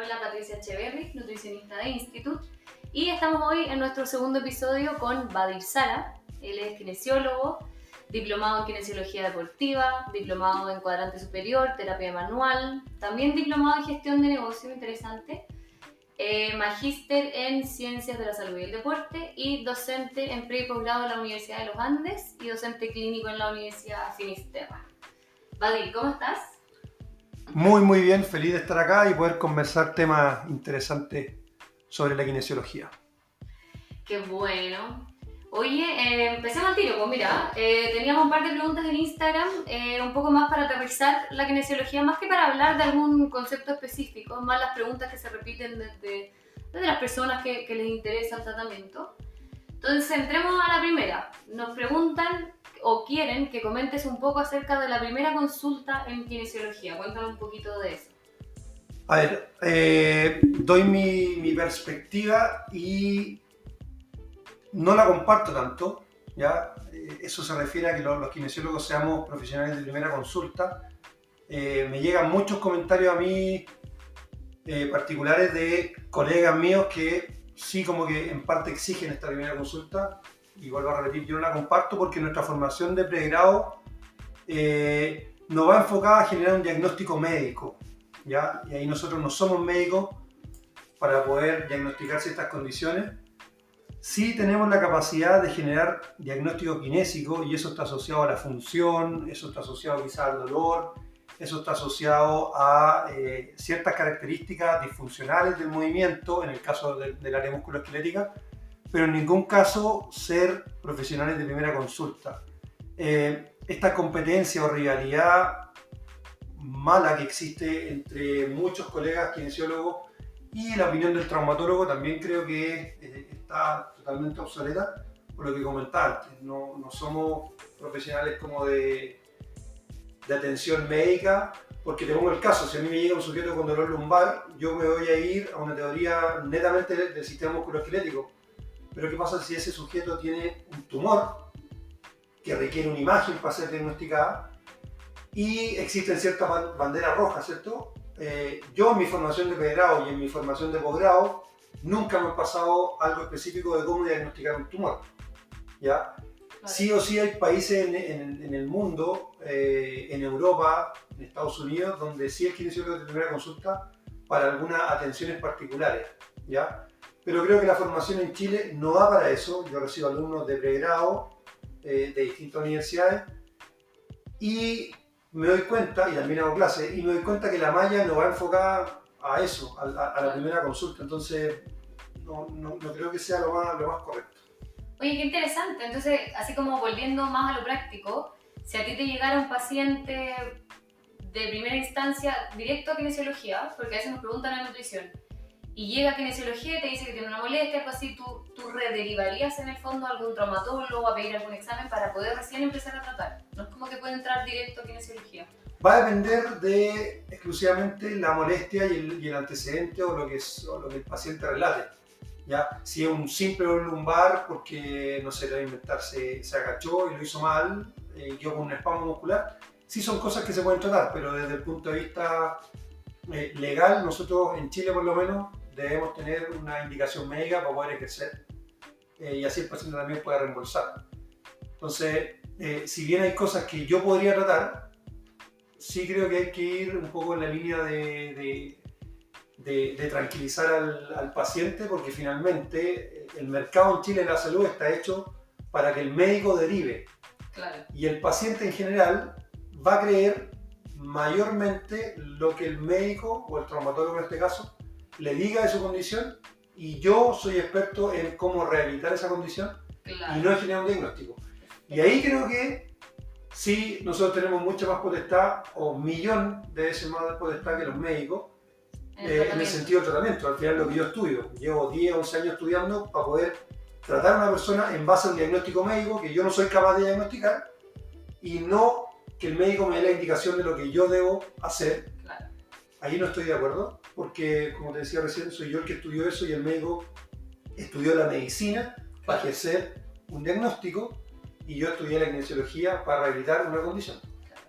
habla Patricia Echeverry, nutricionista de Institute. Y estamos hoy en nuestro segundo episodio con Badir Sara. Él es kinesiólogo, diplomado en kinesiología deportiva, diplomado en cuadrante superior, terapia manual, también diplomado en gestión de negocio, interesante, eh, magíster en ciencias de la salud y el deporte y docente en pre y posgrado en la Universidad de los Andes y docente clínico en la Universidad Finisterra. Badir, ¿cómo estás? Muy, muy bien, feliz de estar acá y poder conversar temas interesantes sobre la kinesiología. Qué bueno. Oye, eh, empecemos al tiro. Pues mira, eh, teníamos un par de preguntas en Instagram, eh, un poco más para aterrizar la kinesiología, más que para hablar de algún concepto específico, más las preguntas que se repiten desde, desde las personas que, que les interesa el tratamiento. Entonces, entremos a la primera. Nos preguntan o quieren que comentes un poco acerca de la primera consulta en kinesiología. Cuéntanos un poquito de eso. A ver, eh, doy mi, mi, perspectiva y no la comparto tanto, ¿ya? Eh, eso se refiere a que los, los, kinesiólogos seamos profesionales de primera consulta. Eh, me llegan muchos comentarios a mí particulares de colegas míos que sí como que en parte exigen esta primera consulta y vuelvo a repetir, yo no la comparto porque nuestra formación de pregrado eh, nos va enfocada a generar un diagnóstico médico, ¿ya? Y ahí nosotros no somos médicos para poder diagnosticar ciertas condiciones. Sí tenemos la capacidad de generar diagnóstico kinésico y eso está asociado a la función, eso está asociado quizás al dolor, eso está asociado a eh, ciertas características disfuncionales del movimiento, en el caso del de área musculoesquelética, pero en ningún caso ser profesionales de primera consulta. Eh, esta competencia o rivalidad mala que existe entre muchos colegas kinesiólogos y la opinión del traumatólogo también creo que eh, está totalmente obsoleta por lo que comentaba. No, no somos profesionales como de, de atención médica, porque te pongo el caso, si a mí me llega un sujeto con dolor lumbar, yo me voy a ir a una teoría netamente del sistema musculoesquelético pero ¿qué pasa si ese sujeto tiene un tumor que requiere una imagen para ser diagnosticada y existen ciertas banderas rojas, ¿cierto? Eh, yo en mi formación de pregrado y en mi formación de posgrado nunca me he pasado algo específico de cómo diagnosticar un tumor. ¿ya? Sí o sí hay países en, el mundo, eh, en Europa, en Estados Unidos, donde sí es kinesiólogo de primera consulta para algunas atenciones particulares. ¿ya? Pero creo que la formación en Chile no va para eso. Yo recibo alumnos de pregrado eh, de distintas universidades y me doy cuenta, y también hago clases, y me doy cuenta que la malla no va enfocada a eso, a, la primera consulta. Entonces, no, no, creo que sea lo más, lo más correcto. Oye, qué interesante. Entonces, así como volviendo más a lo práctico, si a ti te llegara un paciente de primera instancia directo a kinesiología, porque a veces nos preguntan la nutrición, y llega a kinesiología y te dice que tiene una molestia, algo así, tú, tú rederivarías en el fondo a algún traumatólogo a pedir algún examen para poder recién empezar a tratar. No es como que puede entrar directo a kinesiología. Va a depender de exclusivamente la molestia y el, y el antecedente o lo, que es, o lo que el paciente relate. ¿ya? Si es un simple lumbar porque, no sé, le va a inventar, se, se agachó y lo hizo mal, eh, quedó con un espasmo muscular, sí son cosas que se pueden tratar, pero desde el punto de vista eh, legal, nosotros en Chile por lo menos debemos tener una indicación médica para poder ejercer eh, y así el paciente también puede reembolsar. Entonces, eh, si bien hay cosas que yo podría tratar, sí creo que hay que ir un poco en la línea de, de, de, tranquilizar al, al, paciente porque finalmente el mercado en Chile de la salud está hecho para que el médico derive. Claro. Y el paciente en general va a creer mayormente lo que el médico o el traumatólogo en este caso le diga de su condición y yo soy experto en cómo rehabilitar esa condición y no en generar un diagnóstico. Y ahí creo que sí, nosotros tenemos mucha más potestad o millón de veces más potestad que los médicos eh, en el sentido del tratamiento. Al final lo que yo estudio, llevo 10, 11 años estudiando para poder tratar a una persona en base a un diagnóstico médico que yo no soy capaz de diagnosticar y no que el médico me dé la indicación de lo que yo debo hacer. Ahí no estoy de acuerdo porque, como te decía recién, soy yo el que estudió eso y el médico estudió la medicina para ejercer un diagnóstico y yo estudié la kinesiología para rehabilitar una condición.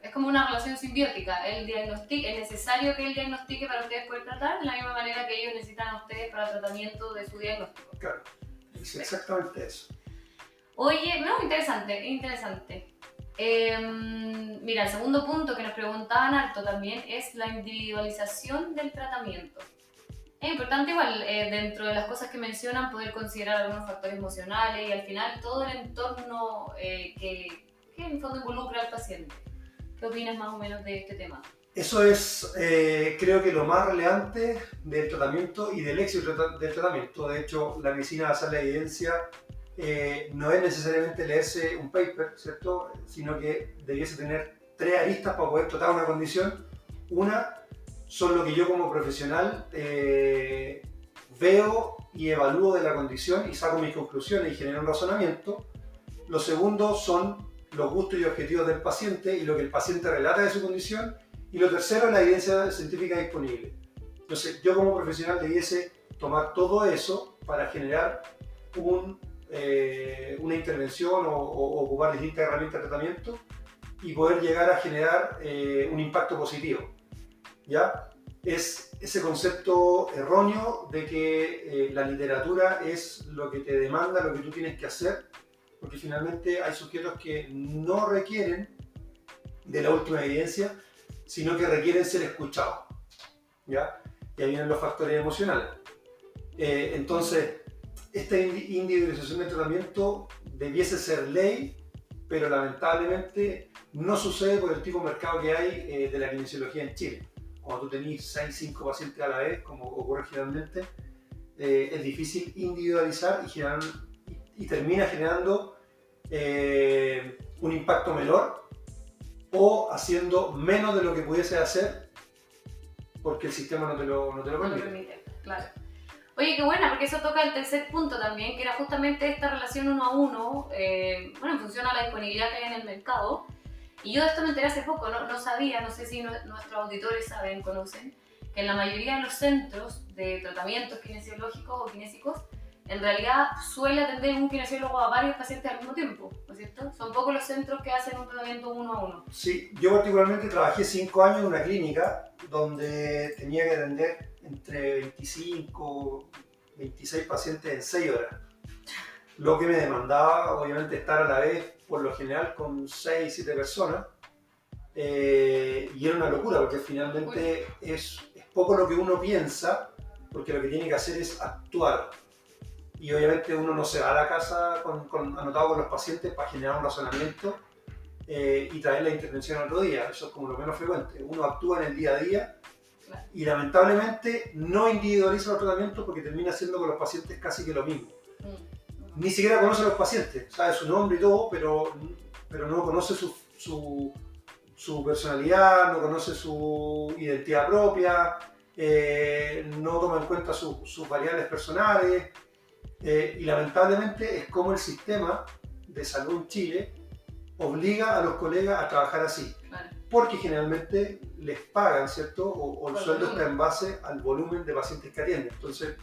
Es como una relación simbiótica. El diagnóstico es necesario que él diagnostique para ustedes poder tratar, de la misma manera que ellos necesitan a ustedes para el tratamiento de su diagnóstico. Claro, es exactamente eso. Oye, no, interesante, interesante. Em, mira, el segundo punto que nos preguntaban harto también es la individualización del tratamiento. Es importante igual, eh, dentro de las cosas que mencionan, poder considerar algunos factores emocionales y al final todo el entorno eh, que, que, en fondo involucra al paciente. ¿Qué opinas más o menos de este tema? Eso es, eh, creo que lo más relevante del tratamiento y del éxito del tratamiento. De hecho, la medicina basada en la evidencia no es necesariamente leerse un paper, ¿cierto? Sino que debiese tener tres aristas para poder tratar una condición. Una, son lo que yo como profesional eh, veo y evalúo de la condición y saco mis conclusiones y genero un razonamiento. Lo segundo son los gustos y objetivos del paciente y lo que el paciente relata de su condición. Y lo tercero es la evidencia científica disponible. Entonces, yo como profesional debiese tomar todo eso para generar un, eh, una intervención o, ocupar distintas herramientas de tratamiento y poder llegar a generar eh, un impacto positivo. ¿ya? Es ese concepto erróneo de que eh, la literatura es lo que te demanda, lo que tú tienes que hacer, porque finalmente hay sujetos que no requieren de la última evidencia, sino que requieren ser escuchados, ¿ya? Y ahí vienen los factores emocionales. Entonces, esta individualización del tratamiento debiese ser ley, pero lamentablemente no sucede por el tipo de mercado que hay eh, de la kinesiología en Chile cuando tú tenés 6, 5 pacientes a la vez, como ocurre generalmente, eh, es difícil individualizar y, y, termina generando eh, un impacto menor o haciendo menos de lo que pudiese hacer porque el sistema no te lo, no te lo permite. permite. Claro. Oye, qué buena, porque eso toca el tercer punto también, que era justamente esta relación uno a uno, eh, bueno, en función a la disponibilidad que hay en el mercado, y yo de esto me enteré hace poco, no, no sabía, no sé si nuestros auditores saben, conocen, que en la mayoría de los centros de tratamientos kinesiológicos o kinésicos, en realidad suele atender un kinesiólogo a varios pacientes al mismo tiempo, ¿no es cierto? Son pocos los centros que hacen un tratamiento uno a uno. Sí, yo particularmente trabajé cinco años en una clínica donde tenía que atender entre 25, 26 pacientes en 6 horas. Lo que me demandaba, obviamente, estar a la vez por lo general con 6, 7 personas. Eh, y era una locura porque finalmente es, es, poco lo que uno piensa, porque lo que tiene que hacer es actuar. Y obviamente uno no se va a la casa con, anotado con los pacientes para generar un razonamiento eh, y traer la intervención al otro día. Eso es como lo menos frecuente. Uno actúa en el día a día y lamentablemente no individualiza los tratamientos porque termina haciendo con los pacientes casi que lo mismo. Mm ni siquiera conoce a los pacientes, sabe su nombre y todo, pero, pero no conoce su, su, personalidad, no conoce su identidad propia, eh, no toma en cuenta sus variables personales. Eh, y lamentablemente es como el sistema de salud en Chile obliga a los colegas a trabajar así. Porque generalmente les pagan, ¿cierto? O, el sueldo está en base al volumen de pacientes que atienden. Entonces,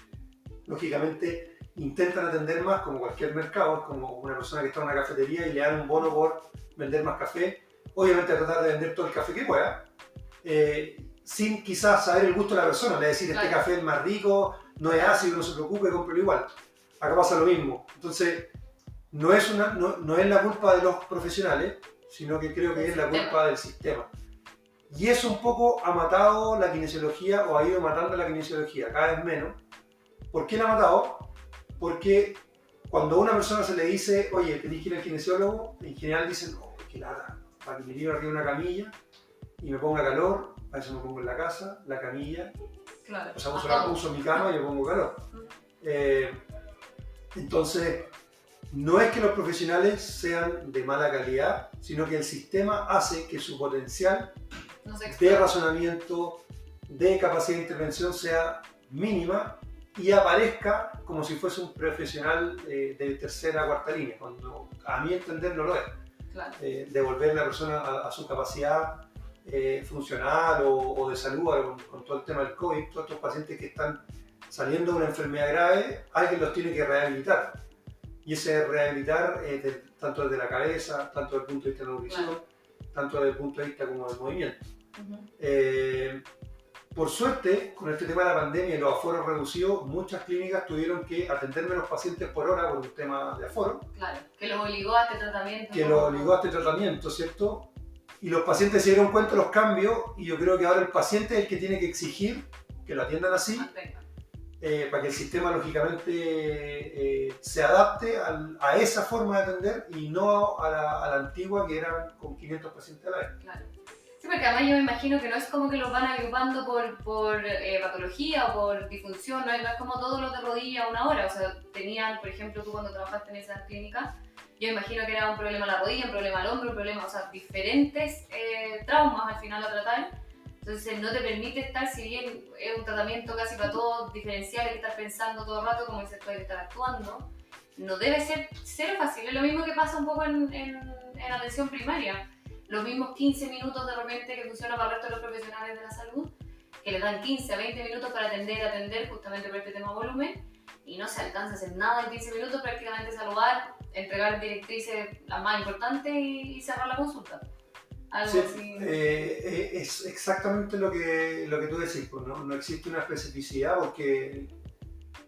lógicamente, intentan atender más como cualquier mercado, como una persona que está en una cafetería y le dan un bono por vender más café, obviamente tratar de vender todo el café que pueda, eh, sin quizás saber el gusto de la persona, le decir este café es más rico, no es ácido, no se preocupe, cómprelo igual. Acá pasa lo mismo. Entonces, no es, una, no, no es la culpa de los profesionales, sino que creo que es la culpa del sistema. Y eso un poco ha matado la kinesiología o ha ido matando la kinesiología, cada vez menos. ¿Por qué la ha matado? Porque cuando a una persona se le dice, oye, tenés que ir al kinesiólogo, en general dicen, oh, qué nada, para que me lleve arriba una camilla y me ponga calor, para eso me pongo en la casa, la camilla, claro. o sea, uso, mi cama y me pongo calor. Eh, entonces, no es que los profesionales sean de mala calidad, sino que el sistema hace que su potencial de razonamiento, de capacidad de intervención sea mínima y aparezca como si fuese un profesional eh, de tercera o cuarta línea, cuando a mi entender no lo es. Eh, devolver a la persona a, su capacidad eh, funcional o, de salud con, todo el tema del COVID, todos estos pacientes que están saliendo de una enfermedad grave, alguien los tiene que rehabilitar. Y ese rehabilitar, tanto desde la cabeza, tanto desde el punto de vista de la nutrición, tanto desde el punto de vista como del movimiento. Eh, por suerte, con este tema de la pandemia y los aforos reducidos, muchas clínicas tuvieron que atender menos pacientes por hora por un tema de aforo. Claro, que los obligó a este tratamiento. Que los obligó a este tratamiento, ¿cierto? Y los pacientes se dieron cuenta de los cambios y yo creo que ahora el paciente es el que tiene que exigir que lo atiendan así. Eh, para que el sistema lógicamente eh, se adapte a esa forma de atender y no a la, a la, antigua que eran con 500 pacientes a la vez. Claro. Sí, porque además yo me imagino que no es como que los van agrupando por, por eh, patología o por disfunción, ¿no? es como todos los de rodilla a una hora. O sea, tenían, por ejemplo, tú cuando trabajaste en esa clínica, yo imagino que era un problema a la rodilla, un problema al hombro, un problema, o sea, diferentes traumas al final a tratar entonces no te permite estar, si bien es un tratamiento casi para todos diferencial, que estar pensando todo el rato como dices tú, hay que estar actuando, no debe ser cero fácil. Es lo mismo que pasa un poco en, en, atención primaria. Los mismos 15 minutos de repente que funcionan para el resto de los profesionales de la salud, que le dan 15 a 20 minutos para atender, atender justamente por este tema volumen, y no se alcanza a hacer nada en 15 minutos, prácticamente saludar, entregar directrices las más importantes y cerrar la consulta. Algo así. Eh, eh, es exactamente lo que, lo que tú decís, pues, ¿no? no existe una especificidad porque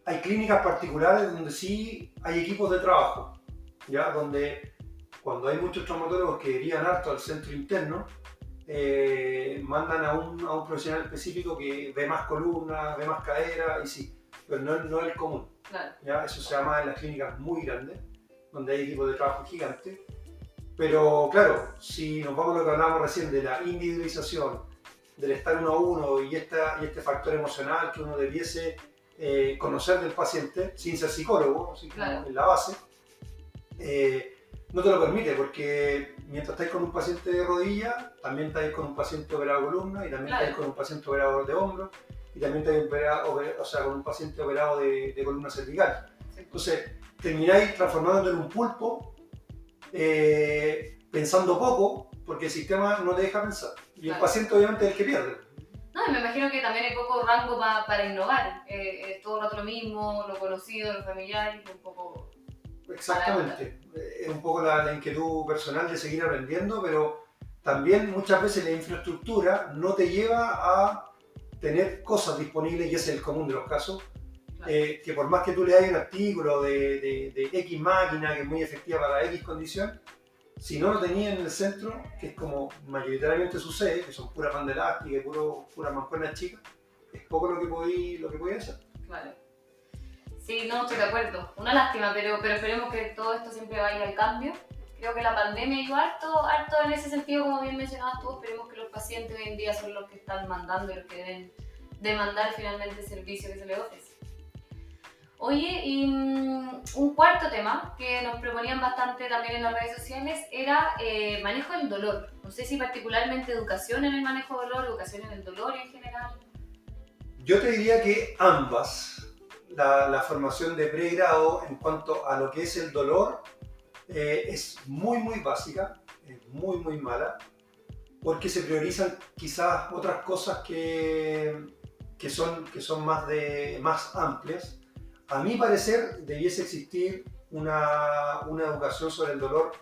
hay clínicas particulares donde sí hay equipos de trabajo, ¿ya? donde cuando hay muchos traumatólogos que irían harto al centro interno, eh, mandan a un, a un, profesional específico que ve más columnas, ve más cadera y sí, pero no, no es el común. ¿ya? Eso se llama en las clínicas muy grandes, donde hay equipos de trabajo gigantes pero claro, si nos vamos a lo que hablábamos recién de la individualización, del estar uno a uno y, esta, y este factor emocional que uno debiese eh, conocer del paciente, sin ser psicólogo, así en la base, eh, no te lo permite porque mientras estáis con un paciente de rodilla, también estáis con un paciente operado de columna y también estáis con un paciente operado de hombro y también estáis operado, o sea, con un paciente operado de, de columna cervical. Entonces, termináis transformándote en un pulpo eh, pensando poco, porque el sistema no te deja pensar. Y el paciente obviamente es el que pierde. No, y me imagino que también hay poco rango para innovar. Eh, es todo el rato lo mismo, lo conocido, lo familiar, un poco... Exactamente. Es un poco la, la, inquietud personal de seguir aprendiendo, pero también muchas veces la infraestructura no te lleva a tener cosas disponibles, y ese es el común de los casos, eh, que por más que tú le hagas un artículo de, de, X máquina que es muy efectiva para X condición, si no lo tenías en el centro, que es como mayoritariamente sucede, que son puras bandas elásticas puras mancuernas chicas, es poco lo que podí, lo que podía hacer. Vale. Sí, no, estoy de acuerdo. Una lástima, pero, pero esperemos que todo esto siempre vaya al cambio. Creo que la pandemia ayudó harto, harto en ese sentido, como bien mencionabas tú. Esperemos que los pacientes hoy en día son los que están mandando y los que deben demandar finalmente el servicio que se les ofrece. Oye, y mm, un cuarto tema que nos proponían bastante también en las redes sociales era eh, manejo del dolor. No sé si particularmente educación en el manejo del dolor, educación en el dolor en general. Yo te diría que ambas. La, formación de pregrado en cuanto a lo que es el dolor eh, es muy, muy básica, es muy, muy mala, porque se priorizan quizás otras cosas que, que, son, que son más, de, más amplias a mi parecer, debiese existir una, una, educación sobre el dolor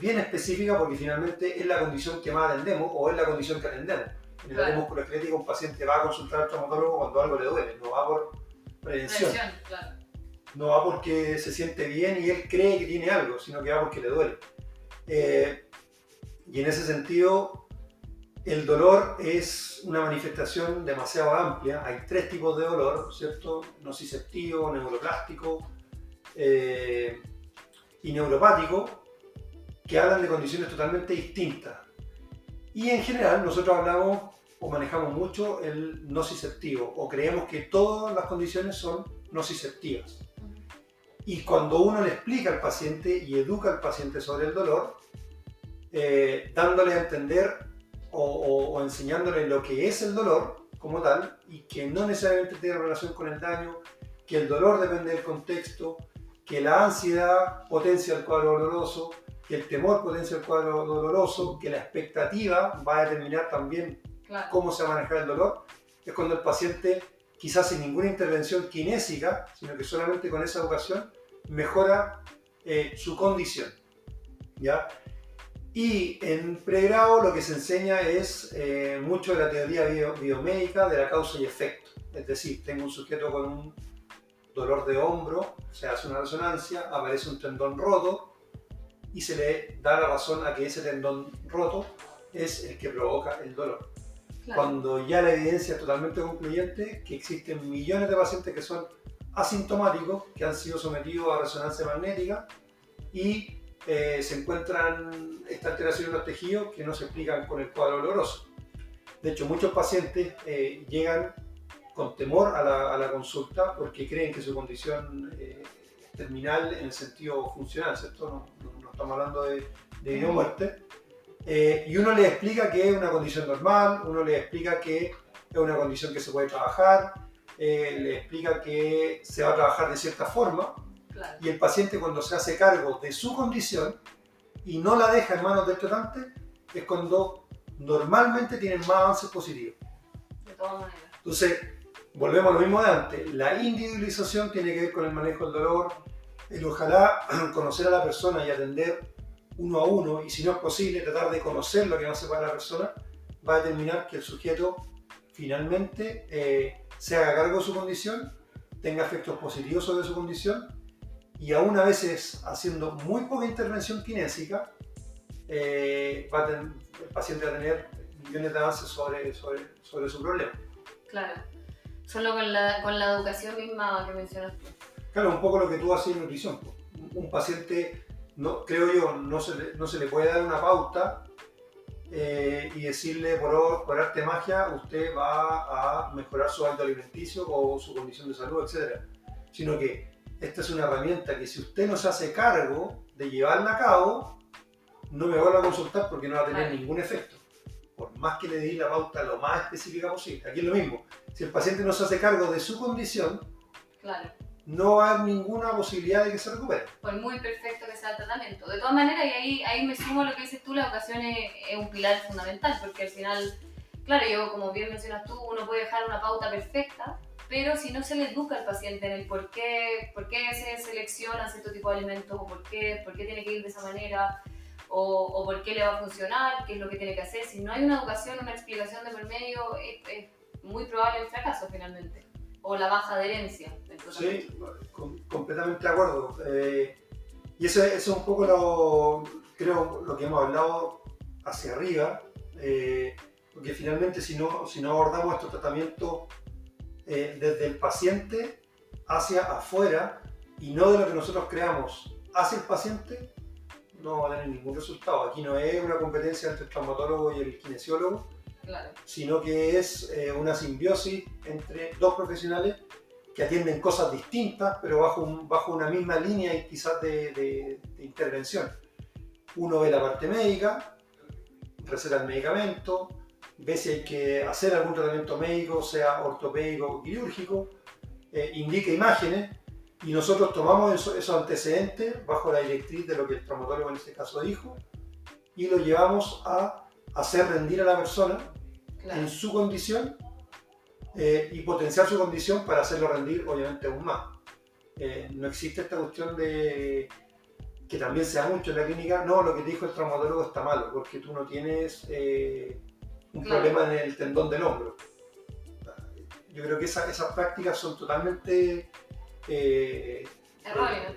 bien específica porque finalmente es la condición que más atendemos o es la condición que atendemos. En el claro. músculo esquelético un paciente va a consultar al traumatólogo cuando algo le duele, no va por prevención. Claro. No va porque se siente bien y él cree que tiene algo, sino que va porque le duele. Eh, y en ese sentido, el dolor es una manifestación demasiado amplia. Hay tres tipos de dolor, ¿cierto? Nociceptivo, neuroplástico eh, y neuropático, que hablan de condiciones totalmente distintas. Y en general nosotros hablamos o manejamos mucho el nociceptivo, o creemos que todas las condiciones son nociceptivas. Y cuando uno le explica al paciente y educa al paciente sobre el dolor, eh, dándole a entender o, enseñándole lo que es el dolor como tal y que no necesariamente tiene relación con el daño, que el dolor depende del contexto, que la ansiedad potencia el cuadro doloroso, que el temor potencia el cuadro doloroso, que la expectativa va a determinar también cómo se va a manejar el dolor, es cuando el paciente, quizás sin ninguna intervención kinésica, sino que solamente con esa educación, mejora eh, su condición. ¿ya? Y en pregrado lo que se enseña es eh, mucho de la teoría biomédica de la causa y efecto. Es decir, tengo un sujeto con un dolor de hombro, se hace una resonancia, aparece un tendón roto y se le da la razón a que ese tendón roto es el que provoca el dolor. Cuando ya la evidencia es totalmente concluyente que existen millones de pacientes que son asintomáticos, que han sido sometidos a resonancia magnética y eh, se encuentran esta alteración en los tejidos que no se explican con el cuadro doloroso. De hecho, muchos pacientes eh, llegan con temor a la, consulta porque creen que su condición eh, es terminal en el sentido funcional, ¿cierto? No, estamos hablando de, de vida o muerte. y uno le explica que es una condición normal, uno le explica que es una condición que se puede trabajar, le explica que se va a trabajar de cierta forma, y el paciente cuando se hace cargo de su condición y no la deja en manos del tratante, es cuando normalmente tienen más avances positivos. De todas maneras. Entonces, volvemos a lo mismo de antes. La individualización tiene que ver con el manejo del dolor, el ojalá conocer a la persona y atender uno a uno, y si no es posible, tratar de conocer lo que no sepa la persona, va a determinar que el sujeto finalmente eh, se haga cargo de su condición, tenga efectos positivos sobre su condición y aún a veces haciendo muy poca intervención kinésica, eh, va el paciente va a tener millones de avances sobre, sobre, sobre su problema. Claro, solo con la, con la educación misma que mencionaste. Claro, un poco lo que tú haces en nutrición. Un paciente, no, creo yo, no se, le, no se le puede dar una pauta eh, y decirle por, por arte magia usted va a mejorar su hábito alimenticio o su condición de salud, etc. Sino que esta es una herramienta que si usted no se hace cargo de llevarla a cabo, no me vuelva a consultar porque no va a tener ningún efecto. Por más que le di la pauta lo más específica posible. Aquí es lo mismo. Si el paciente no se hace cargo de su condición, no va a haber ninguna posibilidad de que se recupere. Por muy perfecto que sea el tratamiento. De todas maneras, y ahí, ahí me sumo a lo que dices tú, la educación es, es un pilar fundamental, porque al final, claro, yo como bien mencionas tú, uno puede dejar una pauta perfecta, pero si no se le educa al paciente en el por qué, por qué se selecciona cierto tipo de alimentos o por qué, por qué tiene que ir de esa manera o, o, por qué le va a funcionar, qué es lo que tiene que hacer, si no hay una educación, una explicación de por medio, es, muy probable el fracaso finalmente o la baja adherencia. Sí, completamente de acuerdo. Eh, y eso, es un poco lo, creo, lo que hemos hablado hacia arriba, eh, porque finalmente si no, si no abordamos estos tratamientos eh, desde el paciente hacia afuera y no de lo que nosotros creamos hacia el paciente, no va a tener ningún resultado. Aquí no es una competencia entre el traumatólogo y el kinesiólogo, sino que es eh, una simbiosis entre dos profesionales que atienden cosas distintas, pero bajo, bajo una misma línea y quizás de, de, intervención. Uno ve la parte médica, receta el medicamento, ve si hay que hacer algún tratamiento médico, sea ortopédico o quirúrgico, eh, indica imágenes y nosotros tomamos esos antecedentes bajo la directriz de lo que el traumatólogo en este caso dijo y lo llevamos a hacer rendir a la persona en su condición eh, y potenciar su condición para hacerlo rendir obviamente aún más. Eh, no existe esta cuestión de que también se da mucho en la clínica, no, lo que te dijo el traumatólogo está malo, porque tú no tienes un problema en el tendón del hombro. Yo creo que esas prácticas son totalmente eh,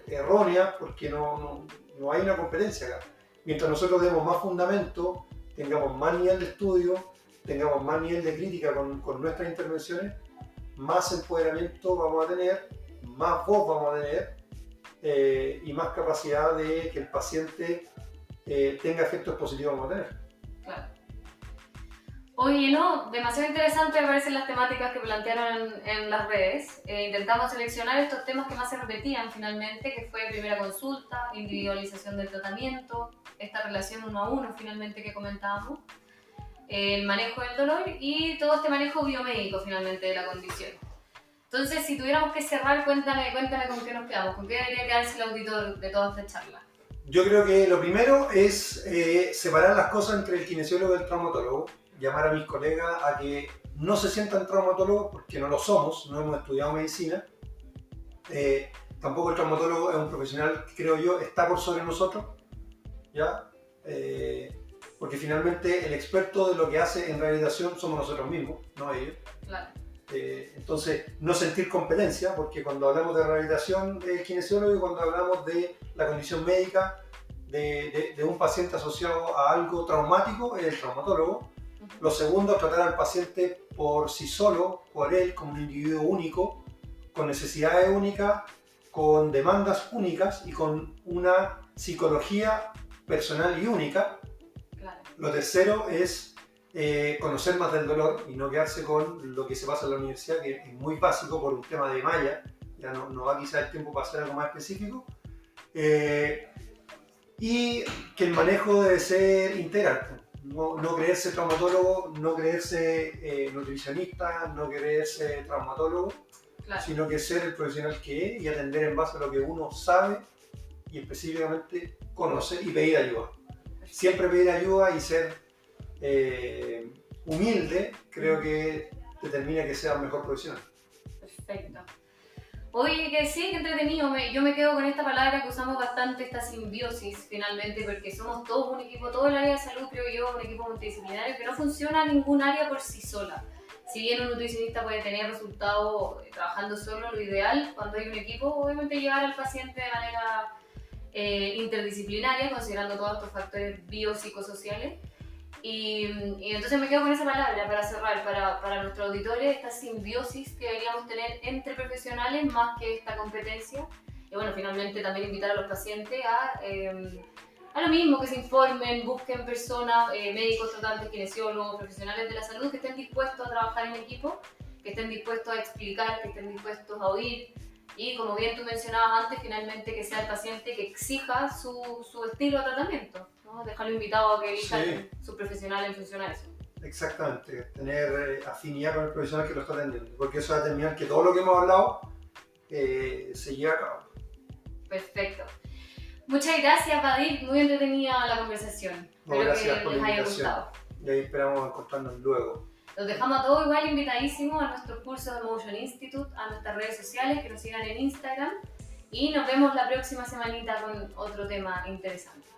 erróneas porque no, no, hay una competencia acá. Mientras nosotros demos más fundamento, tengamos más nivel de estudio, tengamos más nivel de crítica con, con nuestras intervenciones, más empoderamiento vamos a tener, más voz vamos a tener eh, y más capacidad de que el paciente eh, tenga efectos positivos vamos a tener. Oye, no, demasiado interesante me parecen las temáticas que plantearon en, las redes. Eh, intentamos seleccionar estos temas que más se repetían finalmente, que fue primera consulta, individualización del tratamiento, esta relación uno a uno finalmente que comentábamos, el manejo del dolor y todo este manejo biomédico finalmente de la condición. Entonces, si tuviéramos que cerrar, cuéntame, cuéntame con qué nos quedamos, con qué debería quedarse el auditor de toda esta charla. Yo creo que lo primero es eh, separar las cosas entre el kinesiólogo y el traumatólogo llamar a mis colegas a que no se sientan traumatólogos porque no lo somos, no hemos estudiado medicina. Eh, tampoco el traumatólogo es un profesional que creo yo está por sobre nosotros, ¿ya? eh, porque finalmente el experto de lo que hace en rehabilitación somos nosotros mismos, no ellos. Claro. Eh, entonces, no sentir competencia, porque cuando hablamos de rehabilitación es el kinesiólogo y cuando hablamos de la condición médica de, de, un paciente asociado a algo traumático es el traumatólogo. Lo segundo tratar al paciente por sí solo, por él, como un individuo único, con necesidades únicas, con demandas únicas y con una psicología personal y única. Lo tercero es eh, conocer más del dolor y no quedarse con lo que se pasa en la universidad, que es muy básico por un tema de malla, ya no, no va quizás el tiempo para hacer algo más específico. Eh, y que el manejo debe ser integral. No, no creerse traumatólogo, no creerse eh, nutricionista, no creerse traumatólogo, sino que ser el profesional que es y atender en base a lo que uno sabe y específicamente conocer y pedir ayuda. Siempre pedir ayuda y ser eh, humilde, creo que determina que sea mejor profesional. Perfecto. Oye, que sí, que entretenido. yo me quedo con esta palabra que usamos bastante, esta simbiosis, finalmente, porque somos todos un equipo, todo el área de salud, creo yo, un equipo multidisciplinario que no funciona ningún área por sí sola. Si bien un nutricionista puede tener resultados eh, trabajando solo, lo ideal, cuando hay un equipo, obviamente llevar al paciente de manera eh, interdisciplinaria, considerando todos estos factores biopsicosociales y, entonces me quedo con esa palabra para cerrar, para, para nuestros auditores, esta simbiosis que deberíamos tener entre profesionales más que esta competencia. Y bueno, finalmente también invitar a los pacientes a, em, a lo mismo, que se informen, busquen personas, eh, médicos tratantes, kinesiólogos, profesionales de la salud que estén dispuestos a trabajar en equipo, que estén dispuestos a explicar, que estén dispuestos a oír. Y como bien tú mencionabas antes, finalmente que sea el paciente que exija su, su estilo de tratamiento. Dejarlo invitado a que elija su profesional en función a eso. Exactamente, tener eh, afinidad con el profesional que lo está atendiendo, porque eso va a determinar que todo lo que hemos hablado eh, se lleve a cabo. Perfecto. Muchas gracias, Badir. Muy entretenida la conversación. Espero que les haya gustado. Y ahí esperamos encontrarnos luego. Los dejamos a todos igual invitadísimos a nuestros cursos de Motion Institute, a nuestras redes sociales, que nos sigan en Instagram. Y nos vemos la próxima semanita con otro tema interesante.